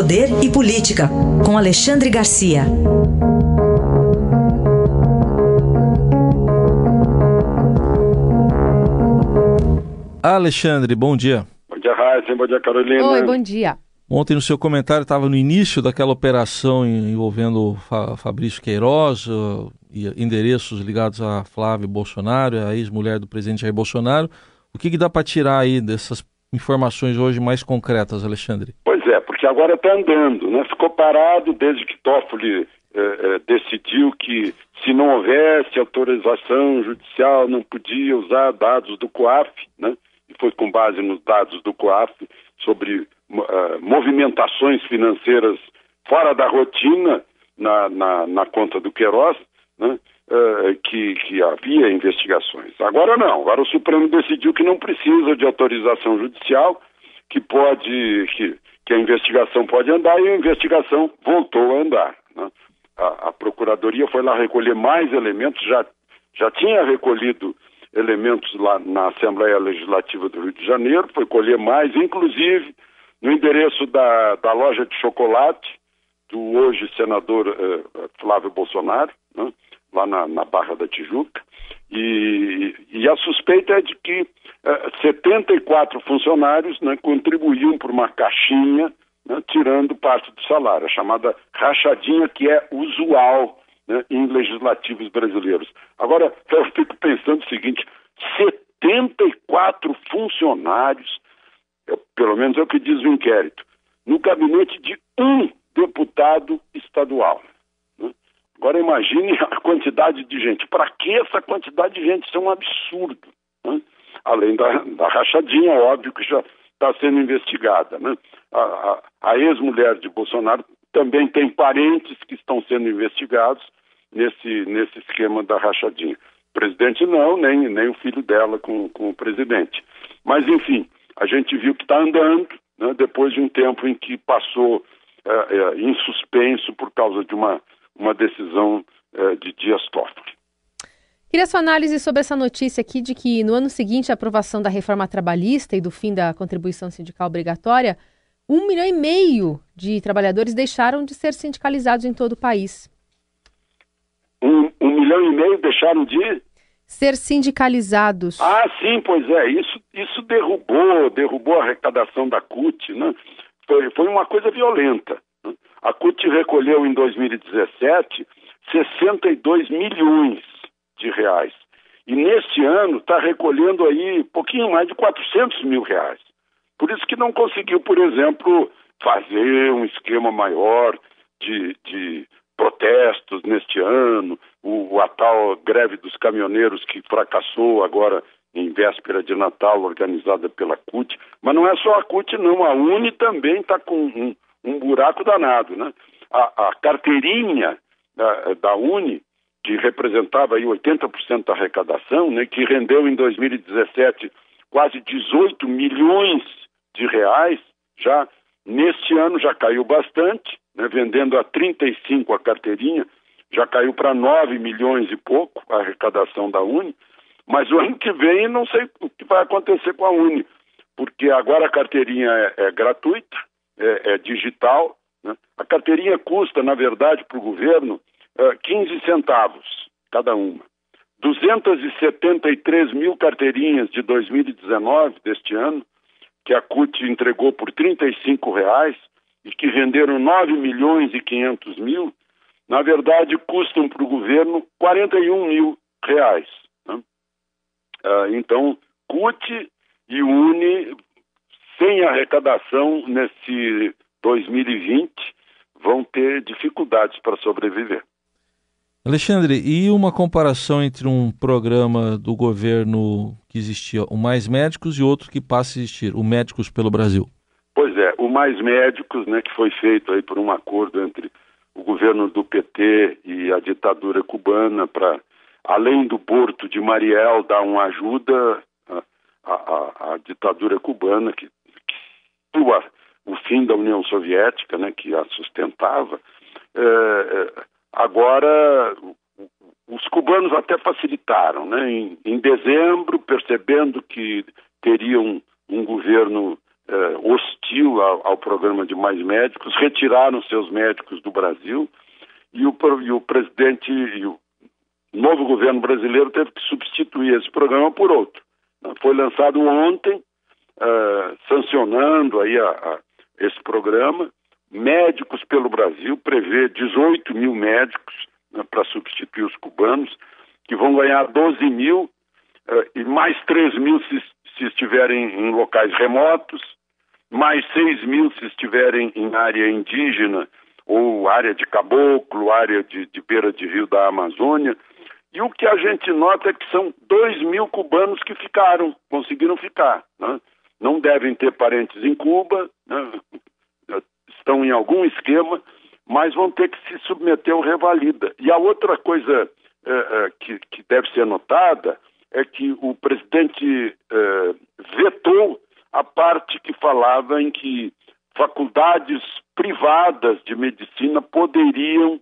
Poder e Política, com Alexandre Garcia. Alexandre, bom dia. Bom dia, Raíssa. Bom dia, Carolina. Oi, bom dia. Ontem no seu comentário estava no início daquela operação envolvendo Fabrício Queiroz e endereços ligados a Flávio Bolsonaro, a ex-mulher do presidente Jair Bolsonaro. O que, que dá para tirar aí dessas informações hoje mais concretas, Alexandre? Porque agora está andando, né? Ficou parado desde que Toffoli eh, eh, decidiu que se não houvesse autorização judicial não podia usar dados do COAF, né? E foi com base nos dados do COAF sobre uh, movimentações financeiras fora da rotina na, na, na conta do Queiroz, né? Uh, que, que havia investigações. Agora não, agora o Supremo decidiu que não precisa de autorização judicial, que pode, que, que a investigação pode andar e a investigação voltou a andar. Né? A, a, Procuradoria foi lá recolher mais elementos, já, já tinha recolhido elementos lá na Assembleia Legislativa do Rio de Janeiro, foi colher mais, inclusive no endereço da, da loja de chocolate do hoje senador uh, Flávio Bolsonaro, né, lá na, na, Barra da Tijuca, e, e, a suspeita é de que eh, 74 funcionários né, contribuíam por uma caixinha, né, tirando parte do salário, a chamada rachadinha que é usual né, em legislativos brasileiros. Agora, eu fico pensando o seguinte: 74 funcionários, pelo menos é o que diz o inquérito, no gabinete de um deputado estadual. Agora imagine a quantidade de gente. Para que essa quantidade de gente? Isso é um absurdo. Né? Além da, da, rachadinha, óbvio que já está sendo investigada. Né? A, a, a ex-mulher de Bolsonaro também tem parentes que estão sendo investigados nesse, nesse esquema da rachadinha. O presidente não, nem, nem o filho dela com, com o presidente. Mas, enfim, a gente viu que está andando, né, depois de um tempo em que passou é, é, em suspenso por causa de uma, uma decisão é, de Dias Toffoli. Queria sua análise sobre essa notícia aqui de que no ano seguinte à aprovação da reforma trabalhista e do fim da contribuição sindical obrigatória, um milhão e meio de trabalhadores deixaram de ser sindicalizados em todo o país. Um, um milhão e meio deixaram de ser sindicalizados. Ah, sim, pois é. Isso, isso derrubou, derrubou a arrecadação da CUT, né? Foi, foi uma coisa violenta. A CUT recolheu em 2017 62 milhões de reais. E neste ano está recolhendo aí pouquinho mais de 400 mil reais. Por isso que não conseguiu, por exemplo, fazer um esquema maior de, de protestos neste ano, o, a tal greve dos caminhoneiros que fracassou agora em véspera de Natal, organizada pela CUT. Mas não é só a CUT, não. A UNE também está com um, um, buraco danado. Né? A, a carteirinha da, da UNE, que representava aí 80% da arrecadação, né, que rendeu em 2017 quase 18 milhões de reais, já neste ano já caiu bastante, né, vendendo a 35 a carteirinha, já caiu para 9 milhões e pouco a arrecadação da Uni, mas o ano que vem não sei o que vai acontecer com a Uni, porque agora a carteirinha é, é gratuita, é, é digital, né? a carteirinha custa, na verdade, para o governo é, 15 centavos cada uma. 273 mil carteirinhas de 2019, deste ano, que a CUT entregou por R$ reais, e que venderam 9 milhões e 500 mil, na verdade custam para o governo 41 mil reais. Né? Ah, então, CUT e UNE, sem arrecadação nesse 2020, vão ter dificuldades para sobreviver. Alexandre, e uma comparação entre um programa do governo que existia, o Mais Médicos, e outro que passa a existir, o Médicos pelo Brasil? Pois é, o Mais Médicos, né, que foi feito aí por um acordo entre o governo do PT e a ditadura cubana para, além do porto de Mariel, dar uma ajuda à, ditadura cubana que o, fim da União Soviética, né, que a sustentava. É, é, agora, os cubanos até facilitaram, né? Em, em dezembro, percebendo que teriam um governo eh, hostil ao, ao, programa de mais médicos, retiraram seus médicos do Brasil e o, e o presidente e o novo governo brasileiro teve que substituir esse programa por outro. Foi lançado ontem, uh, sancionando aí a, a, esse programa, Médicos pelo Brasil prevê 18 mil médicos né, para substituir os cubanos, que vão ganhar 12 mil uh, e mais 3 mil se, se estiverem em locais remotos, mais 6 mil se estiverem em área indígena ou área de caboclo, área de, de beira de rio da Amazônia. E o que a gente nota é que são 2 mil cubanos que ficaram, conseguiram ficar. Né? Não devem ter parentes em Cuba, né? estão em algum esquema, mas vão ter que se submeter ao revalida. E a outra coisa é, é, que, que, deve ser notada é que o presidente é, vetou a parte que falava em que faculdades privadas de medicina poderiam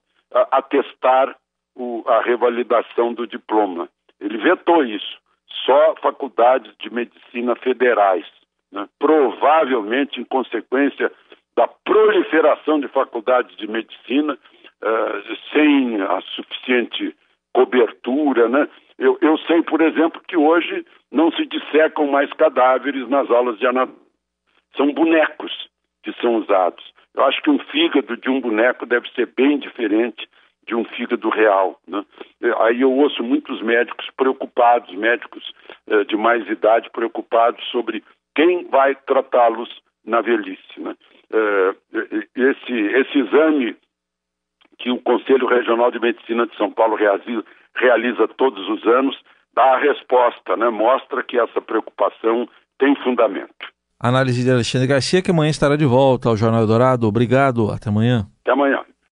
atestar o, a revalidação do diploma. Ele vetou isso. Só faculdades de medicina federais. Né? Provavelmente, em consequência da proliferação de faculdades de medicina uh, sem a suficiente cobertura, né? Eu, eu, sei, por exemplo, que hoje não se dissecam mais cadáveres nas aulas de anatomia. São bonecos que são usados. Eu acho que um fígado de um boneco deve ser bem diferente de um fígado real. Né? Aí eu ouço muitos médicos preocupados, médicos eh, de mais idade preocupados sobre quem vai tratá-los na velhice. Né? Eh, esse, esse exame que o Conselho Regional de Medicina de São Paulo realiza, realiza todos os anos dá a resposta, né? mostra que essa preocupação tem fundamento. Análise de Alexandre Garcia, que amanhã estará de volta ao Jornal Dourado. Obrigado, até amanhã. Até amanhã.